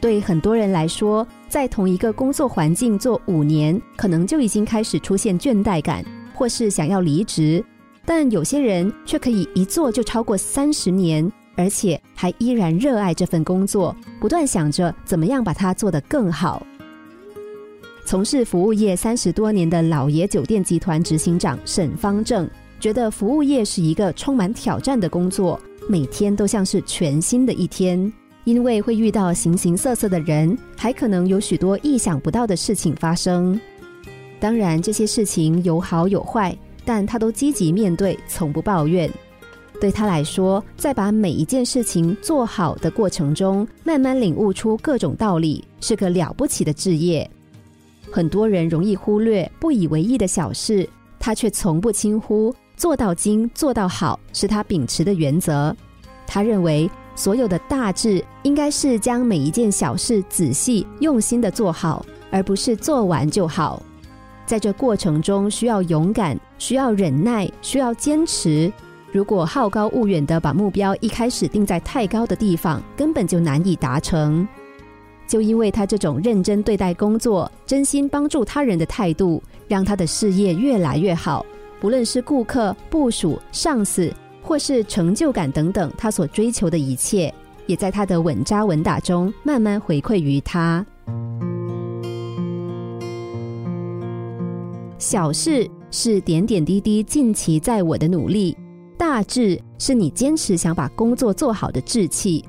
对很多人来说，在同一个工作环境做五年，可能就已经开始出现倦怠感，或是想要离职。但有些人却可以一做就超过三十年，而且还依然热爱这份工作，不断想着怎么样把它做得更好。从事服务业三十多年的老爷酒店集团执行长沈方正，觉得服务业是一个充满挑战的工作，每天都像是全新的一天，因为会遇到形形色色的人，还可能有许多意想不到的事情发生。当然，这些事情有好有坏。但他都积极面对，从不抱怨。对他来说，在把每一件事情做好的过程中，慢慢领悟出各种道理，是个了不起的职业。很多人容易忽略不以为意的小事，他却从不轻忽。做到精，做到好，是他秉持的原则。他认为，所有的大志应该是将每一件小事仔细用心的做好，而不是做完就好。在这过程中，需要勇敢，需要忍耐，需要坚持。如果好高骛远的把目标一开始定在太高的地方，根本就难以达成。就因为他这种认真对待工作、真心帮助他人的态度，让他的事业越来越好。不论是顾客、部属、上司，或是成就感等等，他所追求的一切，也在他的稳扎稳打中慢慢回馈于他。小事是点点滴滴尽其在我的努力，大志是你坚持想把工作做好的志气。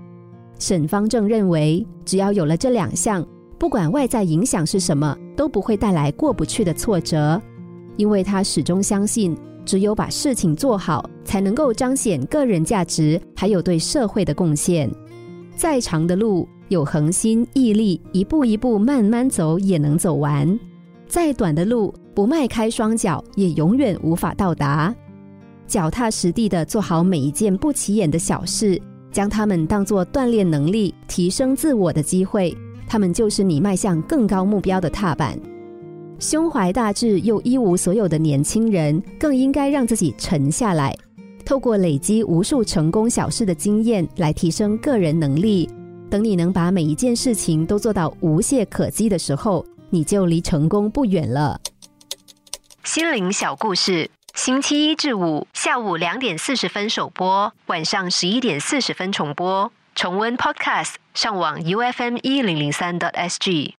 沈方正认为，只要有了这两项，不管外在影响是什么，都不会带来过不去的挫折。因为他始终相信，只有把事情做好，才能够彰显个人价值，还有对社会的贡献。再长的路，有恒心毅力，一步一步慢慢走，也能走完；再短的路，不迈开双脚，也永远无法到达。脚踏实地的做好每一件不起眼的小事，将它们当作锻炼能力、提升自我的机会，它们就是你迈向更高目标的踏板。胸怀大志又一无所有的年轻人，更应该让自己沉下来，透过累积无数成功小事的经验，来提升个人能力。等你能把每一件事情都做到无懈可击的时候，你就离成功不远了。心灵小故事，星期一至五下午两点四十分首播，晚上十一点四十分重播。重温 Podcast，上网 U F M 一零零三 t S G。